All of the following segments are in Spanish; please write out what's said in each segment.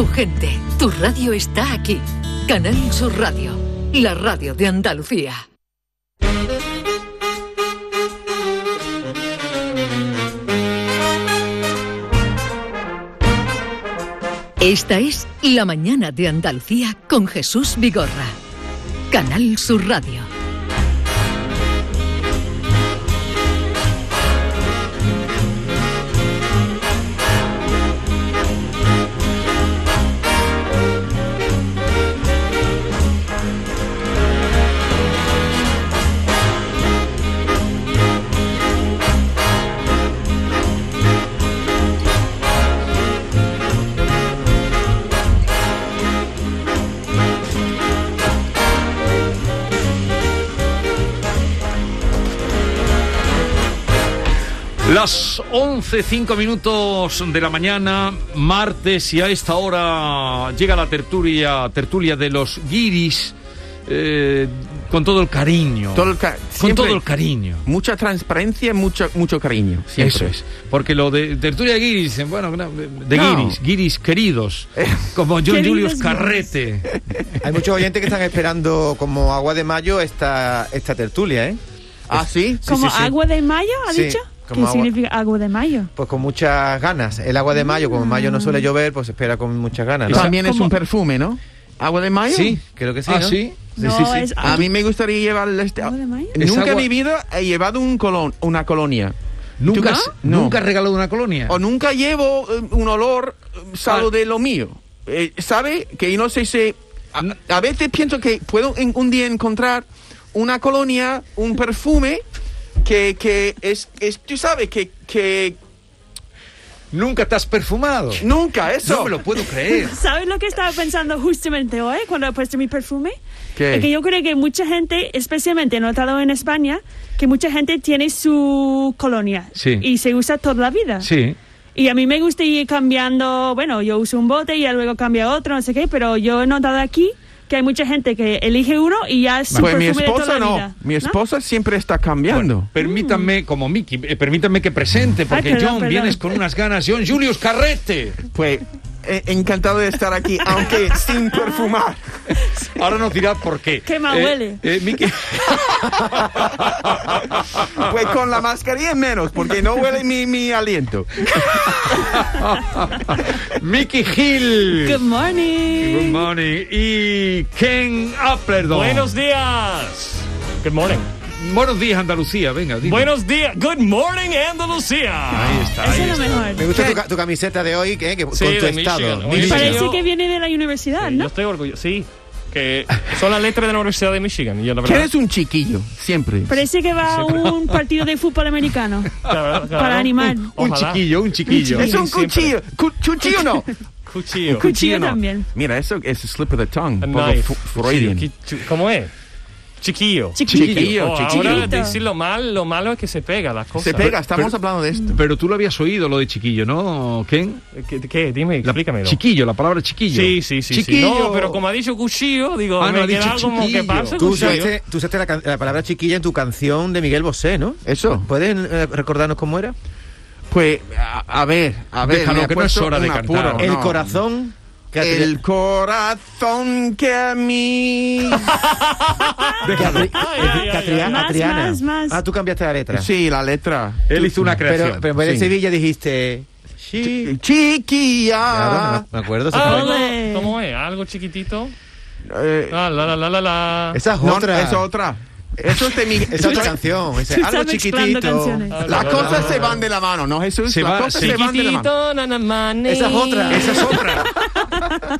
tu gente, tu radio está aquí. Canal Sur Radio, la radio de Andalucía. Esta es La mañana de Andalucía con Jesús Vigorra. Canal Sur Radio. Las 11, 5 minutos de la mañana, martes, y a esta hora llega la tertulia, tertulia de los guiris. eh, con todo el cariño. Todo el ca- con todo el cariño. Mucha transparencia, mucho, mucho cariño. Siempre. Eso es. Porque lo de tertulia de guiris, dicen, bueno, no, de No. guiris, guiris queridos, como John Queridos Julius. Carrete. Hay muchos oyentes que están esperando como agua de mayo esta, esta tertulia, ¿eh? ¿Ah, sí? ¿Como sí, sí. agua de mayo, ha Sí, dicho? ¿Qué agua- significa agua de mayo? Pues con muchas ganas. El agua de mayo, como en mayo no suele llover, pues se espera con muchas ganas. ¿no? También es ¿Cómo? un perfume, ¿no? ¿Agua de mayo? Sí, creo que sí. ah, ¿no? sí. Sí, No, sí, sí. es A mí me gustaría llevar este... agua de mayo. Nunca agua- en mi vida he llevado un colon, una colonia. ¿Nunca, ¿Tú has- no? ¿Nunca has regalado una colonia? O nunca llevo eh, un olor eh, salvo Ah. de lo mío. Eh, ¿Sabe? Que no sé si... A, a veces pienso que puedo en- un día encontrar una colonia, un perfume que, que es, es... Tú sabes que... que ¿Nunca te has perfumado? nunca eso. No me lo puedo creer. ¿Sabes lo que estaba pensando justamente hoy cuando he puesto mi perfume? ¿Qué? Que yo creo que mucha gente, especialmente he notado en España, que mucha gente tiene su colonia Sí. y se usa toda la vida. Sí. Y a mí me gusta ir cambiando, bueno, yo uso un bote y ya luego cambia otro, no sé qué, pero yo he notado aquí que hay mucha gente que elige uno y ya es su Pues mi perfume de toda esposa la no. vida. Mi ¿no? esposa siempre está cambiando. Bueno, permítanme, como Miki, eh, permítanme que presente, porque perdón, John, perdón. vienes con unas ganas. John Julius Carrete. Pues eh, encantado de estar aquí, aunque sin perfumar. Ahora nos dirá por qué. Qué mal Eh, huele. eh, Miki. Pues con la mascarilla menos, porque no huele mi, mi aliento. Miki Hill. Good morning. Good morning. Y Ken Applerdon. Buenos días. Good morning. Buenos días, Andalucía. Venga, dime. Buenos días. Good morning, Andalucía. Ahí está. Eso ahí es lo está. mejor. Me gusta tu, tu camiseta de hoy, que, que Sí, con tu de estado. Michigan. Michigan. Parece que viene de la universidad, Sí, ¿no? Yo estoy orgulloso. Sí, que son las letras de la Universidad de Michigan. Y yo, la verdad, eres un chiquillo, siempre. Parece que va a un partido de fútbol americano. claro. para animar. Un chiquillo, un chiquillo. Es un cuchillo. Cu- ¿Cuchillo no? Cuchillo. Cuchillo no. también. Mira, eso es slip of the tongue. Cuchillo. Qui- ¿Cómo es? Chiquillo. Chiquillo. Oh, chiquillo. ahora decirlo mal, lo malo es que se pega las cosas. Se pega, estamos pero- hablando de esto. Pero tú lo habías oído, lo de chiquillo, ¿no, Ken? ¿Qué? qué? Dime, La- explícamelo. Chiquillo, la palabra chiquillo. Sí, sí, sí, sí. Chiquillo. No, pero como ha dicho cuchillo, digo, Ah, no, me ha dicho queda como chiquillo. que pasa Tú cuchillo. usaste, tú usaste la, palabra chiquilla en tu canción de Miguel Bosé, ¿no? Eso. ¿Puedes eh, recordarnos cómo era? Pues, a, a ver, a ver. Déjalo, que no es hora de cantar. apuro, El no. corazón. Que El corazón que a mí. que Adri- Ay. Más, más, más. Ah, tú cambiaste la letra. Sí, la letra. Él hizo una creación. Pero, pero en de Sí. Sevilla dijiste. Sí. Chiquilla. Claro, me, acuerdo. esa Ah. ¿Cómo es? ¿Algo chiquitito? Eh, Ah, la, la, la, la, la. Esa es no, otra. es otra. Eso es de mi. Esa es otra canción. Tú algo chiquitito. Las la, la, cosas se van de la mano, ¿no, Jesús? Se Las va- cosas se van de la mano. Esa es otra. Esa es otra.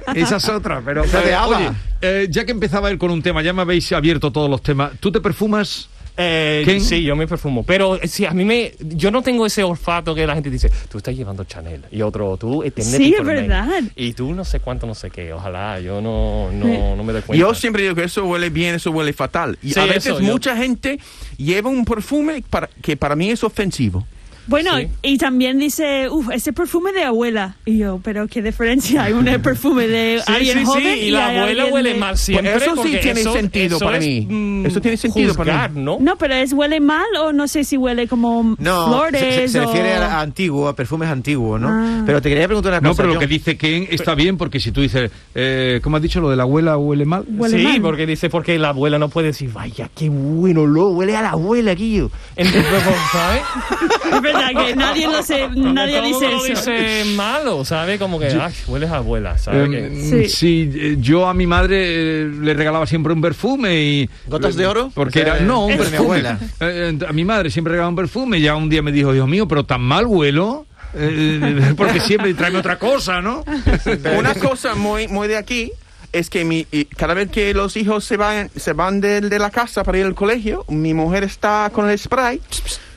Esa es otra, pero... Esa de ABBA. oye, eh, ya que empezaba él con un tema, ya me habéis abierto todos los temas. ¿Tú te perfumas? Eh, ¿Quién? Sí, yo me perfumo. Pero eh, sí, a mí me. Yo no tengo ese olfato que la gente dice, tú estás llevando Chanel. Y otro, tú. eh, tienes Sí, es verdad. Y tú no sé cuánto, no sé qué. Ojalá, yo no, no, no me doy cuenta. Yo siempre digo que eso huele bien, eso huele fatal. Y Sí, a veces eso, yo- mucha gente lleva un perfume para, que para mí es ofensivo. Bueno, Sí. y también dice, uff, ese perfume de abuela. Y yo, pero qué diferencia, hay un perfume de Sí, alguien sí, joven sí, y la abuela huele de- mal siempre. eso sí tiene eso- sentido eso para es, mí. mm, Eso tiene sentido para mí. ¿no? No, pero es huele mal o no sé si huele como No, flores se, se- se o... refiere a, a antiguo, a perfumes antiguos, ¿no? Ah. Pero te quería preguntar una No, cosa. pero lo que dice Ken está bien porque si tú dices, eh, ¿cómo has dicho lo de la abuela huele mal? Huele sí, mal. porque dice, porque la abuela no puede decir, vaya, qué bueno, lo huele a la abuela aquí. yo". Entonces, ¿sabes? Verdad que nadie lo sé, nadie Todo dice eso. dice malo, ¿sabes? Como que, ay, hueles a abuela, ¿sabes? Eh, Que- Sí. sí, yo a mi madre eh, le regalaba siempre un perfume y... ¿Gotas de oro? Porque Ese era... No, un de mi perfume. abuela. Eh, eh, a mi madre siempre regalaba un perfume y ya un día me dijo, Dios mío, pero tan mal huelo... eh, porque siempre tráeme otra cosa, ¿no? Una cosa muy, muy de aquí es que mi, cada vez que los hijos se van, se van de, de la casa para ir al colegio, mi mujer está con el spray,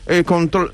eh, contro-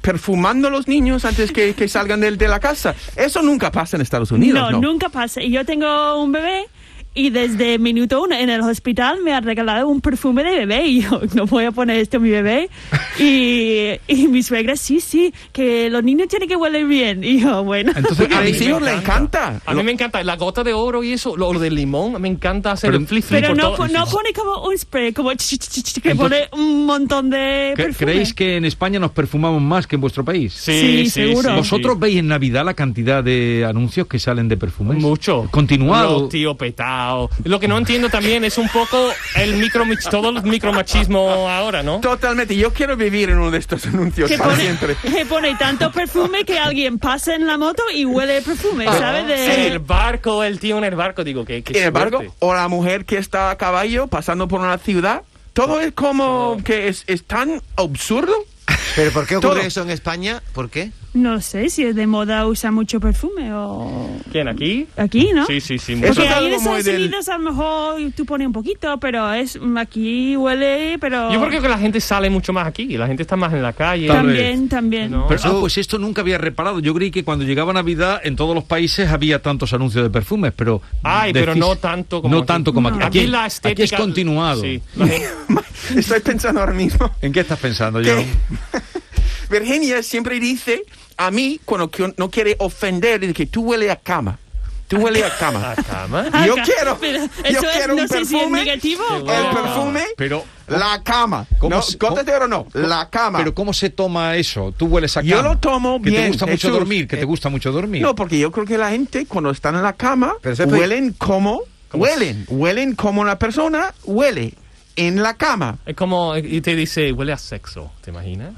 perfumando a los niños antes que, que salgan de, de la casa. Eso nunca pasa en Estados Unidos, no, ¿no? nunca pasa. Y yo tengo un bebé y desde minuto uno en el hospital me ha regalado un perfume de bebé y yo no voy a poner esto a mi bebé. Y, y mi suegra, sí, sí, que los niños tienen que hueler bien. Y yo, bueno. Entonces, A mis me hijos les encanta. A mí me encanta la gota de oro y eso, lo, lo del limón, me encanta hacer Pero- el flip Pero no, todo. no pone como un spray, como ch- ch- ch- ch- que Entonces- pone un montón de ¿cre- perfume. ¿Creéis que en España nos perfumamos más que en vuestro país? Sí, seguro. ¿Vosotros veis en Navidad la cantidad de anuncios que salen de perfumes? Mucho. Continuado. Los tío petao. Lo que no entiendo también es un poco el micro todo el micromachismo ahora, ¿no? Totalmente. Yo quiero vivir en uno de estos anuncios que para pone, siempre. que pone tanto perfume que alguien pasa en la moto y huele perfume, Ah, ¿sabes? De, Sí, el barco, el tío en el barco, digo que Sin embargo, o la mujer que está a caballo pasando por una ciudad, todo es como que es, es tan absurdo. ¿Pero por qué ocurre Todo. eso en España? ¿Por qué? No sé si es de moda usar mucho perfume o... ¿Quién aquí? Aquí, ¿no? Sí, sí, sí. Eso Porque es ahí en algo muy Estados del- Unidos a lo mejor tú pones un poquito, pero es aquí huele, pero... Yo creo que la gente sale mucho más aquí, la gente está más en la calle. También, también. No. Pero, ah, Eso- pues esto nunca había reparado. Yo creí que cuando llegaba Navidad en todos los países había tantos anuncios de perfumes, pero... Ay, pero no tanto como No aquí. tanto como aquí. No. Aquí, Aquí la aquí estética... es continuado. Sí. Estoy pensando ahora mismo. ¿En qué estás pensando, John? Virginia siempre dice a mí, cuando que- no quiere ofender, dice que tú hueles a cama. Tú hueles a cama. ¿A cama? Yo Acá, quiero, pero yo eso es, quiero no un sé si es perfume. negativo o- El perfume, Pero... la cama. ¿Cómo No, se- gotas de oro no, la cama. Pero ¿cómo se toma eso? Tú hueles a Yo cama. lo tomo que bien, te gusta mucho Jesús. dormir, que te Eh, gusta mucho dormir. No, porque yo creo que la gente cuando están en la cama Pero huelen como, ¿Cómo huelen, huelen como la persona huele en la cama. Es como, y te dice, huele a sexo, ¿te imaginas?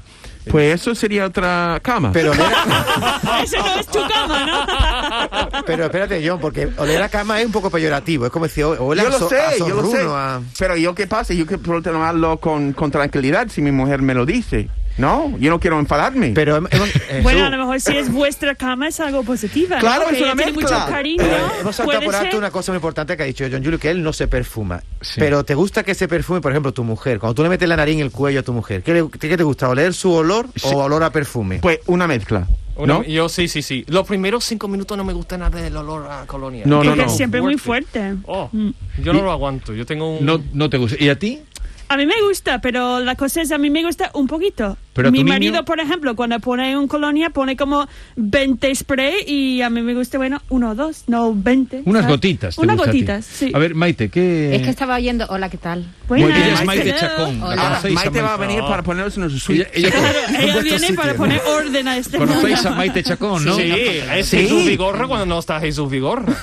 Pues eso sería otra cama. Pero oler, Eso no es tu cama, ¿no? pero espérate, John, porque oler a cama es un poco peyorativo. Es como decir, o- huele yo a, lo so- sé, a yo lo sé. zorruno, a- Pero yo qué pasa, yo que puedo tomarlo con, con tranquilidad si mi mujer me lo dice. No, yo no quiero enfadarme. Pero hemos, eh, Bueno, a lo mejor si es vuestra cama es algo positivo. Claro, ¿no? es Que una tiene mezcla. mucho cariño. pero hemos saltado por alto una cosa muy importante que ha dicho John Julio, que él no se perfuma. Sí. Pero te gusta que ese perfume, por ejemplo, tu mujer, cuando tú le metes la nariz en el cuello a tu mujer, ¿qué, le- qué te gusta? ¿Oler su olor Sí. o olor a perfume? pues una mezcla. Una- ¿No? Yo sí, sí, sí. Los primeros cinco minutos no me gusta nada del olor a colonia. No, Que no, es no. siempre muy fuerte. Oh, Mm. yo no lo aguanto. Yo tengo un... No, no te gusta. ¿Y a ti? A mí me gusta, pero la cosa es, a mí me gusta un poquito. Pero Mi tu niño- marido, por ejemplo, cuando pone un colonia, pone como 20 spray y a mí me gusta, bueno, uno o dos, no 20. Unas ¿sabes? gotitas. Unas gusta a gotitas, sí. A ver, Maite, ¿qué...? Es que estaba oyendo. Hola, ¿qué tal? Muy Buenas. bien, es Maite Hello. Chacón. ¿La Hola. a Maite va a Maite? venir para ponernos en su Ella, suite. ella- Claro, ella viene sitio, para ¿no? poner orden a este ¿Conocéis a Maite Chacón, no? Sí, es Sí. Jesús Vigorra cuando no está Jesús Vigorra.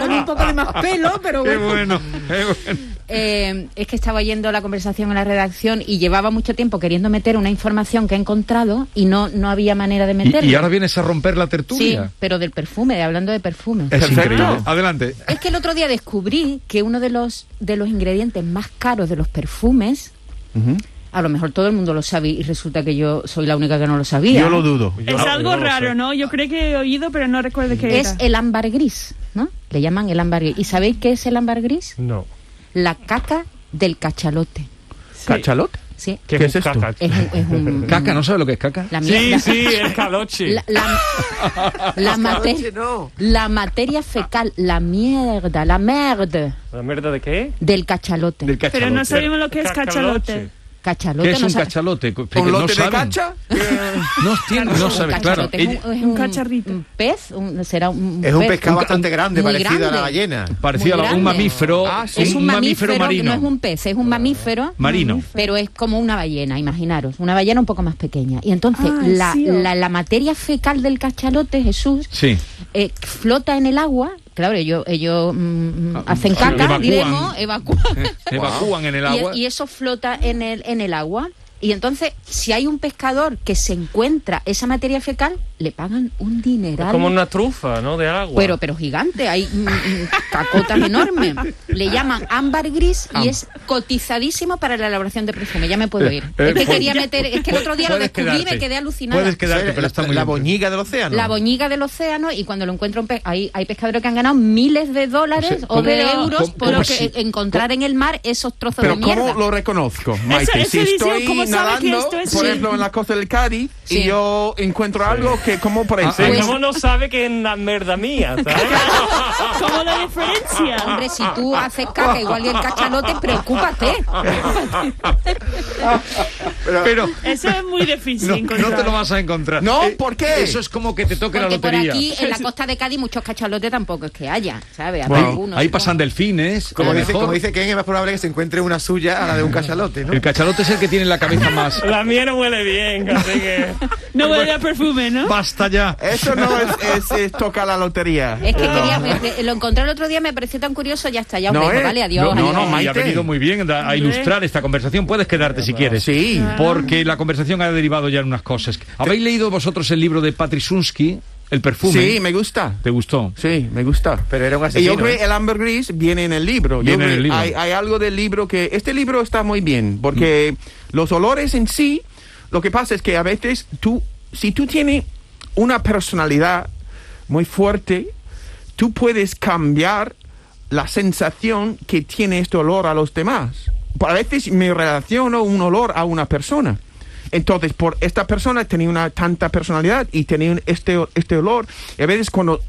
Con un poco de más pelo, pero Qué bueno. bueno, qué bueno. Eh, es que estaba oyendo la conversación en la redacción y llevaba mucho tiempo queriendo meter una información que he encontrado y no, no había manera de meterla. Y, y ahora vienes a romper la Sí, tertulia. pero del perfume, hablando de perfume. Es Perfecto. increíble. Adelante. Es que el otro día descubrí que uno de los, de los ingredientes más caros de los perfumes, a lo mejor todo el mundo lo sabe y resulta que yo soy la única que no lo sabía. Yo lo dudo. Yo Es no- algo raro. ¿no? Yo creo que he oído, pero no recuerdo qué Es era. el ámbar gris, ¿no? Le llaman el ámbar gris. ¿Y sabéis qué es el ámbar gris? No. La caca del cachalote. ¿Cachalote? Sí. ¿Qué, ¿Qué es es esto? caca? Es un, es un- Caca, ¿no sabes lo que es caca? La Sí, mierda- sí, el caloche. La, la, la mate- no. la materia fecal, la mierda, la merde ¿La mierda de qué? del cachalote. Del Pero no cachalote. sabemos lo que es cachalote. Cachalote. ¿Qué es no un sabe- cachalote? Porque ¿Un no lote de saben. cacha? No, tiene- no Un sabe, claro. es un, es Un un- cacharrito. un pez, un- será un, Es un pez. pescado un- bastante grande, parecido a la ballena. Parecido a un mamífero, Ah, sí. Es un, mamífero, marino. no es un pez, es un mamífero. Marino. Pero es como una ballena, imaginaros, una ballena un poco más pequeña. Y entonces Ah, la, sí, la, la materia fecal del cachalote, Jesús, Sí. eh, flota en el agua. Claro, ellos, ellos mm, Ah, hacen caca, evacúan. diremos, evacúan. Evacúan en el Y- agua. Y, eso flota en el, en el agua. Y entonces, si hay un pescador que se encuentra esa materia fecal, le pagan un dineral. Como una trufa, ¿no? De agua. Pero, pero gigante, hay mm, mm, cacotas enormes. Le llaman ámbar gris y es cotizadísimo para la elaboración de perfume. Ya me puedo ir. eh, es que quería meter, es que el otro día lo descubrí y quedarte. me quedé alucinada. Puedes quedarte, pero la, está muy la boñiga del océano. La boñiga del océano y cuando lo encuentro un pe- hay, hay pescadores que han ganado miles de dólares Sí, o de ¿cómo- euros cómo- por cómo que- encontrar en el mar esos trozos Pero de mierda. ¿cómo lo reconozco, Maite? si estoy ¿cómo sabe que nadando, esto es por sí? ejemplo, en la costa del Cádiz, Sí. y yo encuentro algo que, como por Ah, ejemplo... Sí, Pues- ¿Cómo no sabe que es una merda mía? ¿sabes? ¿Cómo la diferencia? Hombre, si tú haces caca igual que el cachalote, preocúpate. Pero Eso es muy difícil no, encontrar. no te lo vas a encontrar. No, Eh, ¿por qué? Eso es como que te toque la Porque por lotería. aquí, en la costa de Cádiz, muchos cachalotes tampoco es que haya, ¿sabes? Ahí- Habrá algunos, ahí pasan delfines. Como dice, como dice Ken, es más probable que se encuentre una suya a la de un cachalote, ¿no? El cachalote es el que tiene la cabeza más. La mía no huele bien, así que... No huele a perfume, ¿no? Basta ya. Eso no es, es, es tocar la lotería. Es que No. quería, me- me- lo encontré el otro día, me pareció tan curioso, ya está, ya os No, dejo, eh. vale, adiós. No, no, adiós. no, y ha Maite. venido muy bien a, a ilustrar esta conversación. Puedes quedarte si quieres. Sí. Porque la conversación ha derivado ya en unas cosas. ¿Habéis leído vosotros el libro de Patrisunsky, El perfume? Sí, me gusta. ¿Te gustó? Sí, me gusta. Pero era un Y asesino. yo creo ¿eh? que el amber gris viene en el libro. Yo Viene en creo- el libro. Hay, hay algo del libro que... Este libro está muy bien, porque los olores en sí, lo que pasa es que a veces tú, si tú tienes una personalidad muy fuerte, tú puedes cambiar la sensación que tiene este olor a los demás. A veces me relaciono un olor a una persona. Entonces, por esta persona tenía una tanta personalidad y tenía este, este olor. Y a veces cuando,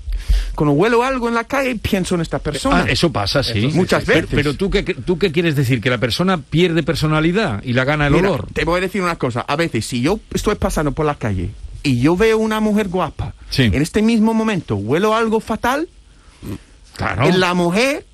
cuando huelo algo en la calle, pienso en esta persona. Ah, eso pasa, sí. Muchas veces. Pero, tú, qué, tú qué quieres decir? ¿Que la persona pierde personalidad y la gana el Mira, olor? Te voy a decir una cosa. A veces, si yo estoy pasando por la calle y yo veo una mujer guapa, Sí. en este mismo momento huelo algo fatal, Claro. la mujer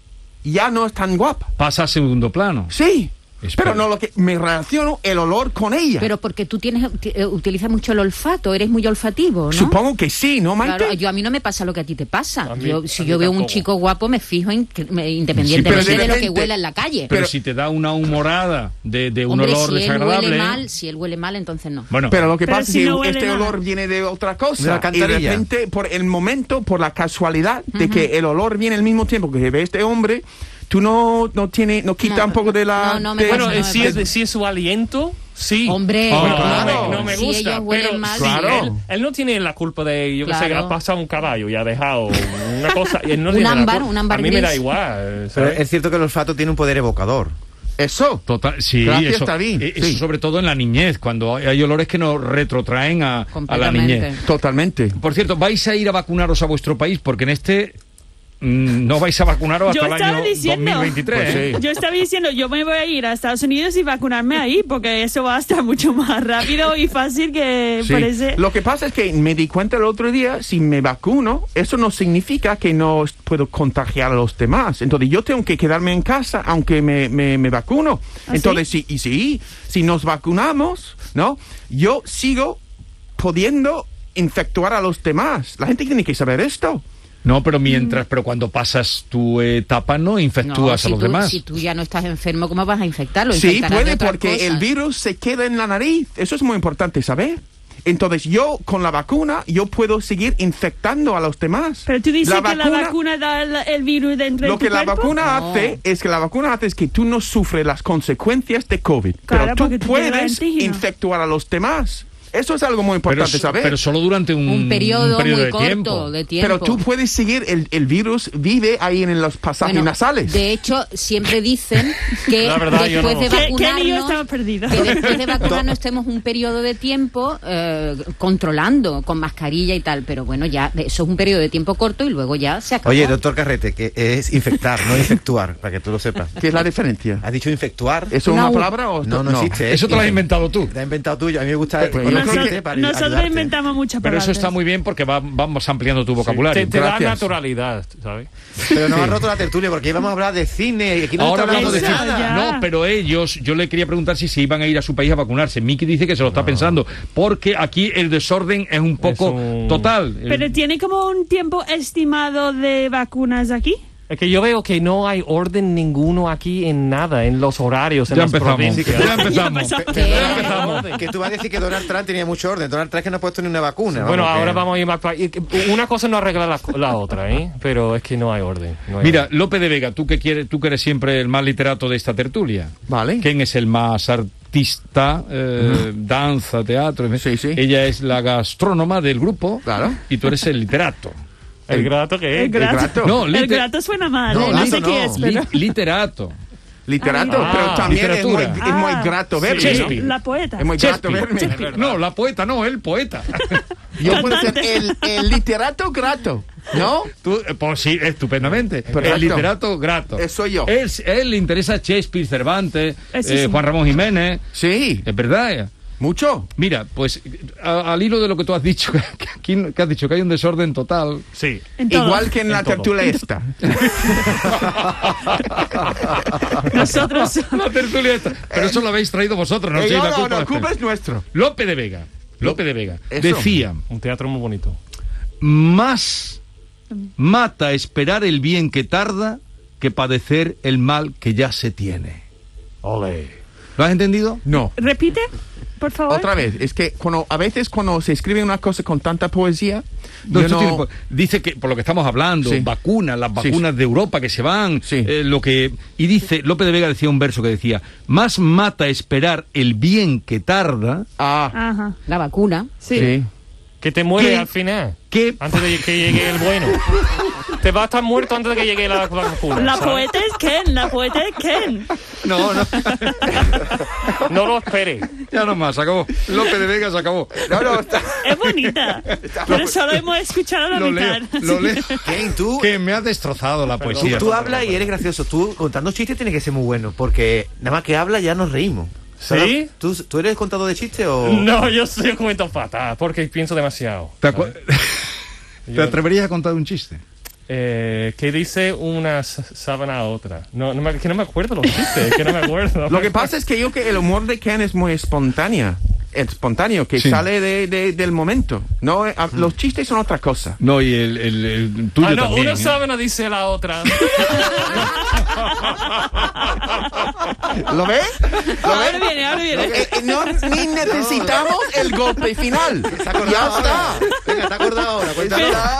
ya no es tan guapa. Pasa a segundo plano. Sí. Espera. Pero no lo que me relaciono el olor con ella. Pero porque tú tienes, eh, utilizas mucho el olfato, eres muy olfativo, ¿no? Supongo que sí, ¿no, Maite? Claro, yo a mí no me pasa lo que a ti te pasa. Mí- Yo, si yo veo un chico guapo, me fijo en que- me- independientemente Sí, de de lo que huela en la calle. Pero, Pero- si te da una humorada de, de un Hombre, olor si él desagradable. huele mal, si él huele mal, entonces no. Bueno, Pero lo que Pero pasa si es que no este nada. olor viene de otra cosa. De la y de repente, por el momento, por la casualidad de que el olor viene al mismo tiempo que ve este hombre, tú no, no tiene, no quita No, un poco de la. no, no me de- Bueno, eh, si, es, si es su aliento, sí. Hombre, Ah, No, claro. no me, no me Si gusta. ellos pero mal, sí, Claro. él, él no tiene la culpa de, yo que sé, que Claro. ha pasado un caballo y ha dejado una cosa. y él no Un ámbar, un ámbar A mí me da igual. Es cierto que el olfato tiene un poder evocador. Eso. Total, sí, Gracias, eso, David. eh, eso Sí. sobre todo en la niñez, cuando hay, olores que nos retrotraen a, a la niñez. Totalmente. Por cierto, ¿vais a ir a vacunaros a vuestro país? Porque en este no vais a vacunaros Yo hasta el estaba año diciendo. 2023. Pues sí. Yo estaba diciendo, yo me voy a ir a Estados Unidos y vacunarme ahí, porque eso va a estar mucho más rápido y fácil que Sí. parece. Lo que pasa es que me di cuenta el otro día, si me vacuno, eso no significa que no puedo contagiar a los demás. Entonces yo tengo que quedarme en casa aunque me, me, me vacuno. ¿Ah, Entonces, sí? y sí, si nos vacunamos, ¿no? Yo sigo pudiendo infectuar a los demás. La gente tiene que saber esto. No, pero mientras, pero cuando pasas tu etapa no No, infectúas si a los tú, demás. Si tú ya no estás enfermo, ¿cómo vas a infectarlo? Sí, puede porque el virus se queda en la nariz. Eso es muy importante saber. Entonces yo con la vacuna yo puedo seguir infectando a los demás. Pero tú dices La que la vacuna- da el, el virus dentro Lo de tu que la cuerpo. vacuna No. hace es que la vacuna hace es que tú no sufres las consecuencias de COVID, Claro, pero tú puedes infectuar a los demás. Eso es algo muy Pero, importante so- saber. pero solo durante un, Un periodo, un periodo muy de corto tiempo. de tiempo. Pero tú puedes seguir, el, el virus vive ahí en los pasajes Bueno, nasales. De hecho, siempre dicen que La verdad, yo después no. de ¿Qué, qué vacunarnos... estaba perdido? que después de vacunarnos estemos un periodo de tiempo eh, controlando con mascarilla y tal, pero bueno, ya eso es un periodo de tiempo corto y luego ya se acabó. Oye, doctor Carrete, que es infectar, no infectuar, para que tú lo sepas. ¿Qué es la diferencia? ¿Has dicho infectuar? ¿Eso es No. una palabra o No, no, existe. Eso te lo has inventado tú. Te has inventado tuyo. A mí me gusta. Pues para Nosotros ayudarte. inventamos muchas Pero palabras. eso está muy bien porque va- vamos ampliando tu vocabulario. Te, te da naturalidad, ¿sabes? Pero no has roto la tertulia porque íbamos a hablar de cine y aquí no Ahora hablando de nada. No, pero ellos, yo le quería preguntar si se iban a ir a su país a vacunarse. Miki dice que se lo está pensando, porque aquí el desorden es un poco un- total. Pero tiene como un tiempo estimado de vacunas aquí. Es que yo veo que no hay orden ninguno aquí en nada, en los horarios, en ya las empezamos. provincias. Ya empezamos. Ya empezamos. ¿Qué? Ya empezamos. Que tú vas a decir que Donald Trump tenía mucho orden. Donald Trump que no ha puesto ni una vacuna. Bueno, Vamos, ahora que- vamos a ir más Una cosa no arregla la, la otra, ¿eh? Pero es que no hay orden. no hay Mira, orden. López de Vega, tú que quieres, tú que eres siempre el más literato de esta tertulia. Vale. ¿Quién es el más artista? Eh, Danza, teatro. Sí, sí. Ella es la gastrónoma del grupo. Claro. Y tú eres el literato. ¿El grato que El es? grato, grato. No, el liter- grato suena mal. No, eh, No, grato sé qué no. es, pero... Li- literato. Literato, Ah, pero también es muy, literatura. es muy Ah, grato sí. verme, ¿no? Shakespeare. La poeta. Es muy grato Shakespeare. verme. No, la poeta no, el poeta. Yo puedo ser el, el literato grato, ¿no? Tú, eh, pues sí, estupendamente. Perfecto. El literato grato. Eso soy yo. Él, él le interesa Shakespeare, Cervantes, eh, sí. Juan Ramón Jiménez. Sí, Es verdad. Mucho. Mira, pues a- al hilo de lo que tú has dicho, que, aquí- que has dicho que hay un desorden total. Sí. Igual que en, la todo. tertulia esta. Nosotros... La tertulia esta. Pero eso lo habéis traído vosotros, no Eh, no, la no, culpa. no, de- culpa es nuestro. Lope de Vega. Lope de Vega. Eso. Decía, Un teatro muy bonito. más mata esperar el bien que tarda que padecer el mal que ya se tiene. Ole. ¿Lo has entendido? No. Repite, por favor. Otra vez, es que cuando, a veces cuando se escribe una cosa con tanta poesía, No, no- tiene dice que por lo que estamos hablando, Sí. vacunas, las Sí, vacunas de Europa que se van, Sí. eh, lo que y dice López de Vega decía un verso que decía más mata esperar el bien que tarda Ah, Ajá. La vacuna. Sí. sí. Que te muere ¿Qué? al final. Que Antes de que llegue el bueno. te va a estar muerto antes de que llegue la vacuna. La ¿sabes? poeta es Ken, la poeta es Ken. no no No lo esperes. ya no más, se acabó. López de Vega se acabó. No, no, está- Es bonita, pero solo hemos escuchado la Lo leo, mitad. lo leo. Ken, tú, Que me ha destrozado la tú, poesía. tú hablas y eres gracioso. Tú contando chistes tiene que ser muy bueno porque nada más que hablas ya nos reímos. ¿Sí? ¿Tú, ¿Tú eres contador de chistes o...? No, yo soy un cuento fatal porque pienso demasiado. ¿Te, ¿Te atreverías a contar un chiste? Eh, que dice una sábana a otra. No, no me, que no me acuerdo los chistes, que no me acuerdo. Lo que pasa es que yo que el humor de Ken es muy espontáneo. Espontáneo, que Sí. sale de, de- del momento. No, Eh, a- los chistes son otra cosa. No, y el, el- el tuyo Ah, no, también. una ¿eh? sábana dice la otra. ¿Lo ves? ¿Lo Ahora ves? viene, ahora viene. Eh, eh, no, ni necesitamos el golpe final. ¿Se ha acordado Ya ahora? está. Venga, ¿te has acordado ahora? Pero,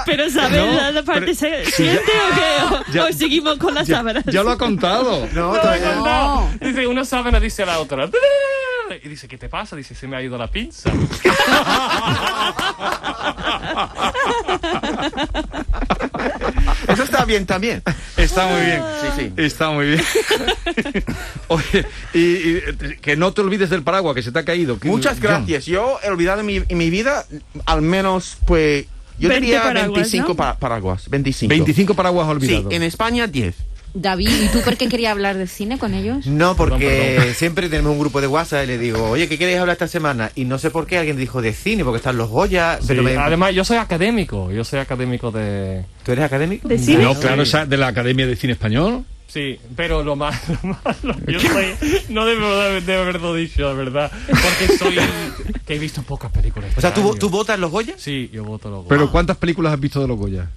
pero ¿sabes No, la, la parte pero- siguiente o qué? Ya- ¿O seguimos con las Ya, sábanas? ya lo ha contado. No, No, todavía no. no. Dice, una sábana dice la otra. Y dice, ¿qué te pasa? Dice, se me ha ido la pinza. Eso está bien también. Está muy bien. Sí, sí. Está muy bien. Oye, y, y, que no te olvides del paraguas que se te ha caído. Muchas John. gracias. Yo he olvidado en mi, en mi vida al menos, pues, yo 20 diría paraguas, 25 ¿no? pa- paraguas. 25. 25 paraguas Sí, olvidados. en España 10. David, ¿y tú por qué querías hablar de cine con ellos? No, porque Perdón, siempre tenemos un grupo de WhatsApp y le digo, oye, ¿qué queréis hablar esta semana? Y no sé por qué alguien dijo de cine, porque están los Goya. Sí, pero me- Además, yo soy académico. Yo soy académico de... ¿Tú eres académico? ¿De cine? No, claro, de la Academia de Cine Español. Sí, pero lo malo, lo malo, yo soy, no debo de, de haberlo dicho, la verdad, porque soy, que he visto pocas películas. O sea, ¿tú, este tú año. votas los Goya? Sí, yo voto los Pero ¿cuántas películas has visto de los Goya?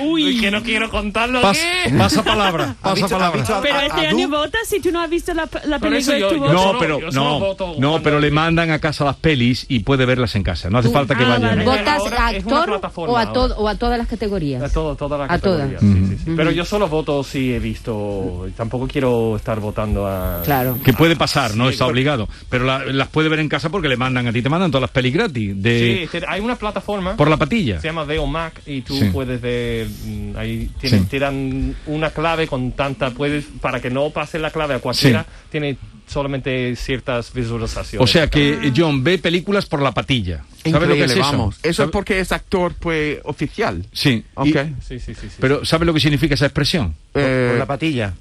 Uy. Que no quiero contarlo Pas- aquí. pasa palabra, ¿Has pasa palabra. Pero a- este a año votas si tú no has visto la, la película. yo- tú yo votas. No, pero yo solo no, voto no, pero le mandan a casa las pelis y puede verlas en casa. No hace falta que Ah, vayan. vale. ¿Votas a actor o a, todo, o a todas las categorías? A todo, todas las A todas. categorías, sí, sí, sí. Pero yo solo voto si he visto. Tampoco quiero estar votando a. Claro. Que puede pasar, no Sí, está obligado. Pero la- las puede ver en casa porque le mandan a ti, te mandan todas las pelis gratis. Sí, De, te- hay una plataforma. por la patilla. Se llama Veo Mac y tú Sí. puedes ver. Mm, Ahí tienen, Sí. te dan una clave con tanta. puedes Para que no pase la clave a cualquiera, Sí. tiene solamente ciertas visualizaciones. O sea que John ve películas por la patilla. ¿Sabe lo que es eso? vamos. Eso ¿Sabe- es porque es actor pues oficial. Sí. Ok. y- Sí, sí, sí. sí. pero ¿sabe lo que significa esa expresión? Por, Eh, por la patilla.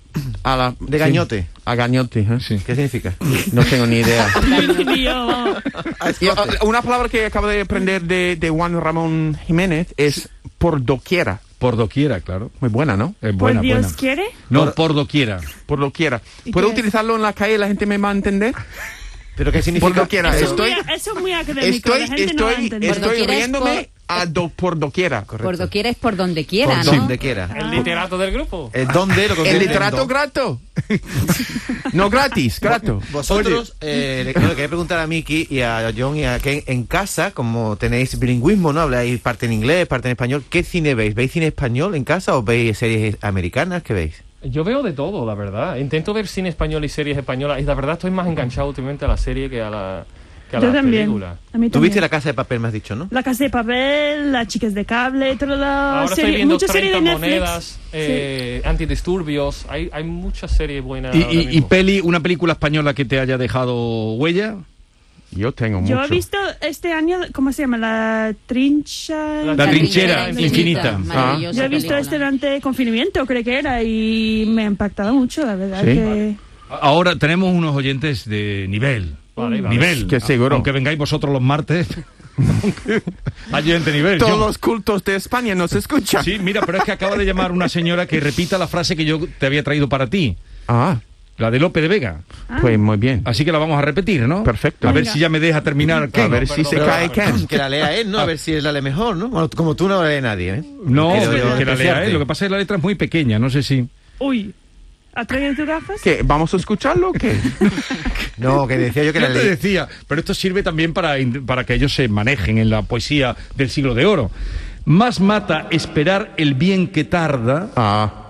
a la- De sí. gañote. A gañote, ¿eh? Sí. ¿Qué significa? No tengo ni idea. Y, uh, una palabra que acabo de aprender de, de Juan Ramón Jiménez es por doquiera. Por doquiera, claro. Muy buena, ¿no? Es buena, Pues Dios buena. quiere. No, por doquiera. Por doquiera. ¿Y ¿Puedo utilizarlo en la calle y la gente me va a entender? ¿Pero qué significa? Por doquiera. Eso, Estoy, es muy, eso es muy académico. estoy, la gente no estoy. Por estoy es riéndome a do- por doquiera. Por doquiera es por donde quiera, Por ¿no? donde quiera. El literato del grupo. Eh, ¿Dónde lo El literato grato. no gratis, grato. Vosotros, eh, le quiero, quería preguntar a Miki y a John y a Ken, en casa, como tenéis bilingüismo, ¿no? Habláis parte en inglés, parte en español, ¿qué cine veis? ¿Veis cine español en casa o veis series americanas? ¿Qué veis? Yo veo de todo, la verdad. Intento ver cine español y series españolas. Y la verdad estoy más enganchado últimamente a la serie que a la, que a Yo la también. película. A mí Tú viste también. La Casa de Papel, me has dicho, ¿no? La casa de papel, las chicas de cable, toda la Ahora estoy viendo muchas 30 series de Netflix. monedas, eh, antidisturbios. Hay, hay muchas series buenas. ¿Y, ahora y- peli, una película española que te haya dejado huella? Yo tengo mucho. Yo he visto este año, ¿cómo se llama? La trincha... La La trinchera infinita. Maravillosa Yo he visto película. este durante confinamiento, creo que era, y me ha impactado mucho, la verdad. Sí. Que... Ahora tenemos unos oyentes de nivel. Vale, vale. Nivel. Que seguro. Aunque vengáis vosotros los martes. Hay gente de nivel. Todos John. los cultos de España nos escuchan. Sí, mira, pero es que acaba de llamar una señora que repita la frase que yo te había traído para ti. Ah, La de Lope de Vega. pues muy bien. Así que la vamos a repetir, ¿no? Perfecto. A ver Venga. si ya me deja terminar. A ver si se cae. Ken. Que la lea él, ¿no? A ver si él la lee mejor, ¿no? Bueno, como tú no la lee nadie, ¿eh? No, que la lea él. Lo que pasa es que la letra es muy pequeña, no sé si... Uy, ¿has traído tus gafas? ¿Qué? ¿Vamos a escucharlo o qué? No, que decía yo que Yo la te decía, pero esto sirve también para, para que ellos se manejen en la poesía del siglo de oro. Más mata esperar el bien que tarda Ah,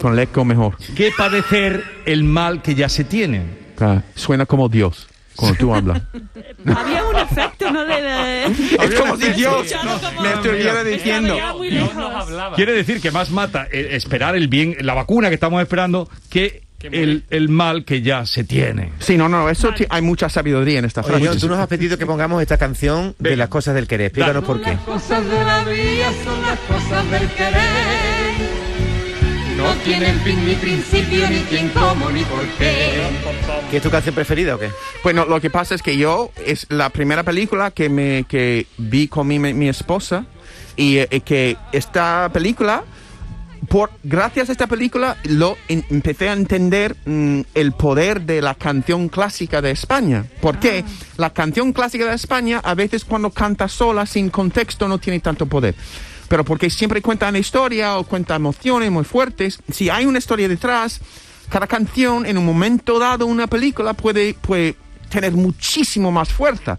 con el eco mejor. que padecer el mal que ya se tiene. Ah, suena como Dios cuando tú hablas. Había un efecto, ¿no? De, de- es como si Dios como- me estuviera diciendo. Dios nos. Quiere decir que más mata eh, esperar el bien, la vacuna que estamos esperando, que el, el mal que ya se tiene. Sí, no, no, eso ti- hay mucha sabiduría en esta Oye, frase. John, tú nos has pedido que pongamos esta canción de las cosas del querer. Explícanos por qué. cosas de la vida son las cosas del querer. No tienen fin ni principio, ni quién, cómo, ni por qué. ¿Qué es tu canción preferida o qué? Bueno, lo que pasa es que yo es la primera película que me que vi con mi, mi esposa y eh, que esta película por gracias a esta película lo en- empecé a entender mm, el poder de la canción clásica de España. Porque la canción clásica de España a veces cuando canta sola sin contexto no tiene tanto poder. Pero porque siempre cuenta una historia o cuenta emociones muy fuertes, si hay una historia detrás, cada canción en un momento dado una película puede, puede tener muchísimo más fuerza.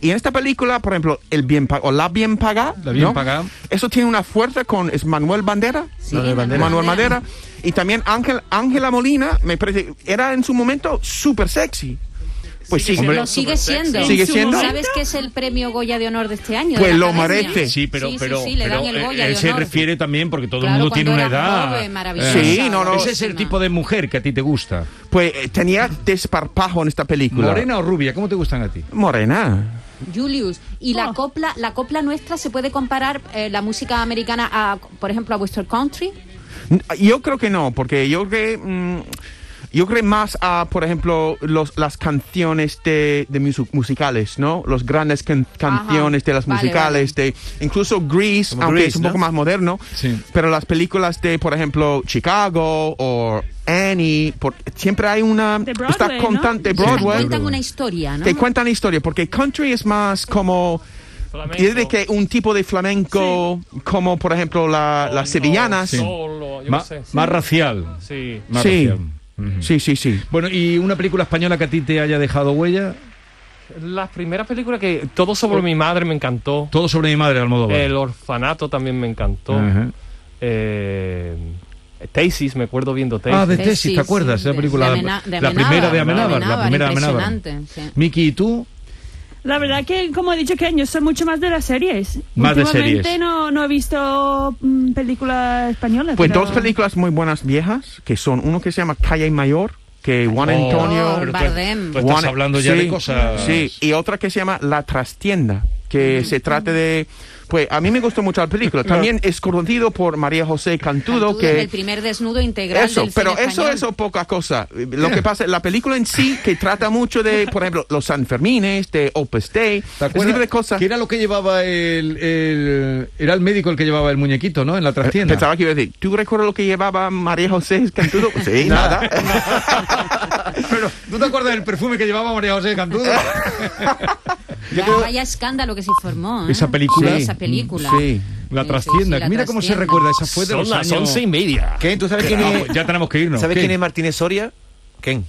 Y en esta película, por ejemplo, el bien o la bien pagada, La Bien ¿no? Pagá. eso tiene una fuerza con es Manuel Bandera, Sí, Manuel Bandera. Manuel Madera y también Ángel Ángela Molina, me parece era en su momento súper sexy. Pues sí, Hombre, Lo sigue siendo. Sigue siendo. ¿Sabes qué es el premio Goya de honor de este año? Pues lo merece. Sí, pero, Sí, sí, pero, sí, le dan pero, el eh, Goya él de se refiere también porque todo el Claro, mundo tiene una edad. joven, maravillosa, Sí, no, no. Ese es el tipo de mujer que a ti te gusta. pues eh, tenía desparpajo en esta película. ¿Morena o rubia? ¿Cómo te gustan a ti? Morena. Julius, y la Oh. copla, la copla nuestra se puede comparar eh, la música americana a, por ejemplo, a vuestro country. Yo creo que no, porque yo creo mm, yo creo más a, por ejemplo, los, las canciones de, de musu- musicales, ¿no? Los grandes can- canciones de las Vale, musicales, de incluso Grease, Como aunque Grease, es un ¿no? poco más moderno, Sí. pero las películas de, por ejemplo, Chicago o Annie, por- siempre hay una De Broadway, está Sí, Broadway Cuentan una historia, ¿no? que cuentan historia, porque country es más como Flamenco. Y de que un tipo de flamenco como por ejemplo la- Oh, las no, sevillanas. solo, yo Ma- no sé. Más racial. Sí. Más Sí. Sí, sí, sí. Bueno, ¿y una película española que a ti te haya dejado huella? La primera película que todo sobre mi madre me encantó. Todo sobre mi madre, Almodóvar. El orfanato también me encantó. Ajá. Eh, Tesis, me acuerdo viendo Tesis. Ah, de Tesis, ¿te acuerdas? sí, Esa película, de de la primera de Amenábar, la primera de Amenábar. sí. Miki, ¿y tú? La verdad que, como he dicho, que yo soy mucho más de las series. Más de series. No, no he visto mm, películas españolas. Pues pero- dos películas muy buenas viejas, que son uno que se llama Calle Mayor, que Juan Oh, Antonio... pero Bardem. Tú estás Juan- hablando ya sí, de cosas... Sí, y otra que se llama La Trastienda, que se trata de... Pues a mí me gustó mucho la película. También es conocido por María José Cantudo, Cantudo, que... el primer desnudo integral Eso, del pero cine eso es poca cosa. Lo que pasa, la película en sí, que trata mucho de, por ejemplo, los Sanfermines, de Opus Dei, ¿Te ese tipo de cosas. Que era lo que llevaba el, el- Era el médico el que llevaba el muñequito, ¿no? En la trastienda. Pensaba que iba a decir, ¿tú recuerdas lo que llevaba María José Cantudo? Sí, nada. Pero, ¿tú te acuerdas del perfume que llevaba María José Cantudo? Ya, Vaya escándalo que se formó. ¿eh? Esa película. Esa película. Sí. La Sí, trastienda. sí, sí, la Mira cómo se trastienda. recuerda. Esa fue de Son los las años... once y media. Ken, ¿tú sabes quién es, ya tenemos que irnos. ¿sabes ¿Qué? quién es Martínez Soria? Ken.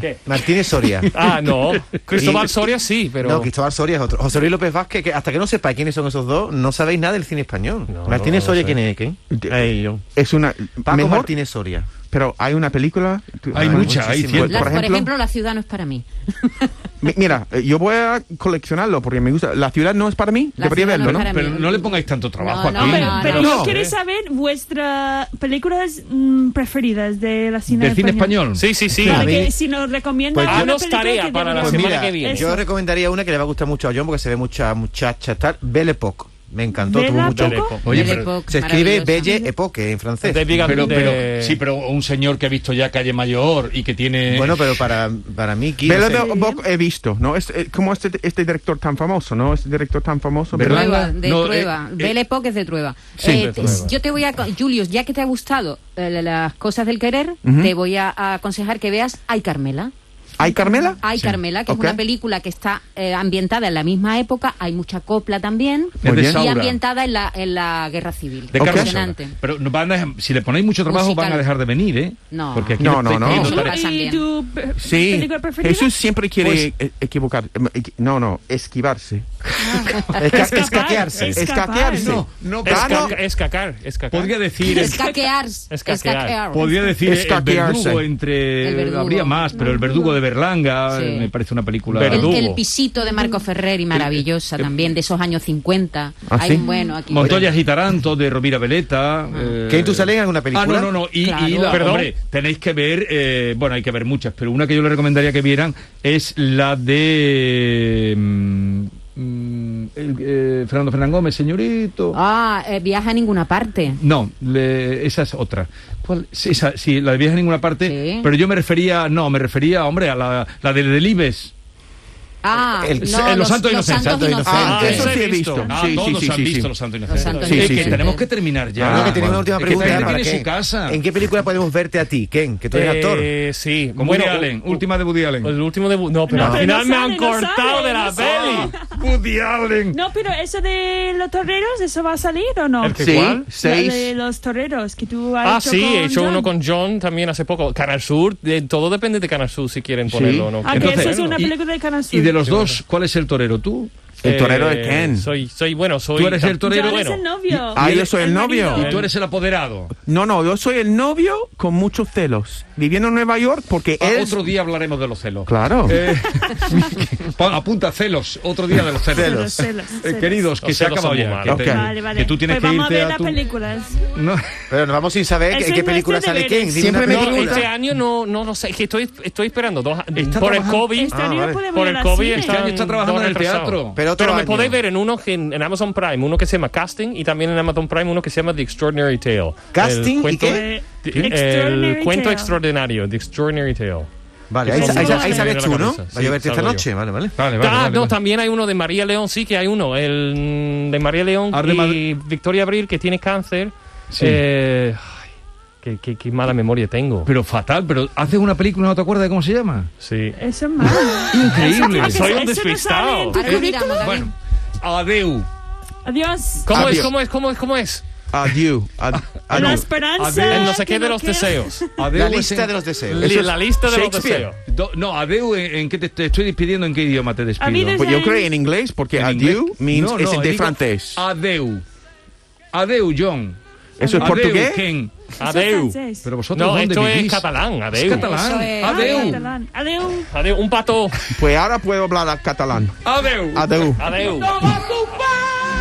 ¿Qué? Martínez Soria. Ah, no. Cristóbal Soria sí, pero. No, Cristóbal Soria es otro. José Luis López Vázquez, que hasta que no sepáis quiénes son esos dos, no sabéis nada del cine español. No, Martínez no, no Soria, sé. ¿quién es? Yo. Es una... Paco mejor, Martínez Soria. Pero hay una película... Hay Ah, muchas, hay Por por, ejemplo, La ciudad no es para mí. Mi- Mira, eh, yo voy a coleccionarlo porque me gusta. La ciudad no es para mí, La debería no verlo, ¿no? para Pero no le pongáis tanto trabajo No, aquí. no, Pero, no, pero no. yo No. quiero saber vuestras películas mm, preferidas de la cine ¿Del cine español? Sí, sí, sí. Si nos recomiendan Pues una haznos película tarea que para la debemos- Pues semana mira, que viene. yo recomendaría una que le va a gustar mucho a John porque se ve mucha muchacha tal. Belle Époque. Me encantó, tuvo mucho. Oye, pero Se escribe. Belle Époque en francés. De Pero, de- pero, sí, pero un señor que ha visto ya Calle Mayor y que tiene... Bueno, pero para, para mí, Belle. Époque he visto, ¿no? Es, eh, como este, este director tan famoso, ¿no? Este director tan famoso. ¿verdad? Trueba, de No, eh, Trueba. eh, Belle Époque es de Trueba. Eh, de Trueba. Yo te voy a... Julius, ya que te ha gustado eh, las cosas del querer, te voy a, a aconsejar que veas Ay Carmela. ¿Hay Carmela? Ay Carmela, que Ok. es una película que está eh, ambientada en la misma época, hay mucha copla también, Es de y Saura. ambientada en la, en la guerra civil. De. Saura. Pero van a dejar- si le ponéis mucho trabajo Musical. van a dejar de venir, ¿eh? No. Porque aquí No, no, no. ¿Y tu Sí. Jesús siempre quiere Pues- eh, equivocar. equi- No, no, esquivarse. Esca- escaquearse. Escapar. Escaquearse. No, no, Es, Ah, no. caca- es cacar, es cacar. Podría decir... Escaquear. Escaquear. Escaquear. Podría decir el Escaquearse. verdugo entre... El verdugo. Habría más, pero el verdugo de Berlanga Sí. eh, me parece una película... El, el pisito de Marco Ferreri, maravillosa también, de esos años 50. ¿Ah, Hay sí? un bueno aquí. Montoya y Taranto de Rovira Veleta. eh, ¿Ken, tú sales en alguna película? Ah, no, no, no. Y, Claro. y la, Perdón. hombre, tenéis que ver, eh, bueno, hay que ver muchas, pero una que yo le recomendaría que vieran es la de mm, mm, el, eh, Fernando Fernán Gómez, señorito. Ah, eh, viaja a ninguna parte. No, le- esa es otra. ¿Cuál? Sí, esa, sí, la de viaje a ninguna parte, Sí. pero yo me refería, no, me refería, hombre, a la, la de Delibes. Ah, El- no, eh, los Santos los Inocentes. Santos Santos Ah, Inocentes. eso sí he visto. Ah, Sí, sí, todos sí, han sí, visto sí. los Santos Los Inocentes. Santos Sí, sí, sí. que tenemos que terminar ya. Creo que Ah, tenía una última pregunta cada para tiene Ken. su casa. ¿En qué película podemos verte a ti, Ken? Que tú eres actor. Eh, sí. Con bueno, Woody Allen, u- última de Woody Allen. El último de... No, pero No, al final no me sale, han no cortado sale, de la peli. Woody Allen. No, pero eso de los toreros, ¿eso va a salir o no? ¿El que Sí, cuál? Seis. de los toreros que tú has Ah, hecho sí, he hecho uno con John también hace poco. Canal Sur, todo depende de Canal Sur si quieren Sí. ponerlo o no. Ah, que eso es una película de Canal Sur. Los dos, ¿cuál es el torero? ¿Tú? El torero de Eh, Ken. Soy, soy, bueno, soy... Tú eres el torero. John bueno. es el novio. Ah, Y yo soy el novio. marido. Y tú eres el apoderado. No, no, yo soy el novio con muchos celos. Viviendo en Nueva York porque Ah, él... Otro día hablaremos de los celos. Claro. Eh, apunta celos, otro día de los celos. Celos, celos, Eh, celos. queridos, que Los se ya. muy Que, malos. te-. Vale, vale. que tú tienes pues que vamos irte a ver a las tu... películas. No. Pero nos vamos sin saber es qué película sale. Dime Siempre me No, película. este año no, no lo sé, es que estoy, estoy esperando dos, por el COVID. Este no podemos Por el COVID. Este año está trabajando en el teatro. Pero otro me año. podéis ver en uno que en, en Amazon Prime, uno que se llama Casting y también en Amazon Prime uno que se llama The Extraordinary Tale. ¿Casting El y cuento- qué? Eh, The- Extraordinary el cuento Tale. extraordinario, The Extraordinary Tale. Vale, ahí, ahí- ahí me tú, ¿no? Voy a Sí, verte esta noche, vale, vale. Vale, vale, ah, vale, no, vale. también hay uno de María León, sí que hay uno, el de María León Arde y Madrid. Victoria Abril que tiene cáncer. Sí. Eh, qué, qué- qué mala memoria tengo. Pero fatal, pero haces una película y no te acuerdas de cómo se llama. sí. Eso es malo. Increíble. Eso- Soy un eso no despistado. David. Bueno, adeu. Adiós. ¿Cómo es? Adiós. ¿Cómo es? ¿Cómo es? ¿Cómo es? Adiós. Ad- La adiós. esperanza. El no sé qué de no los deseos. Adeu La es lista de los deseos. Eso es la lista de los deseos. Do- no, adeu, ¿en, en qué te, te estoy despidiendo? ¿En qué idioma te despido? Pues yo creo en inglés porque ¿En adieu inglés? means No, es no, de francés. Adeu. Adeu, John. Eso es portugués. Ken. Es Adeu. Pero vosotros, No, ¿dónde esto vivís? es catalán. Es Adeu. catalán. Eso es- Adeu. catalán. Adeu. Adeu. Un pato. Pues ahora puedo hablar catalán. Adeu. Adeu. Adeu. Toma tu pan.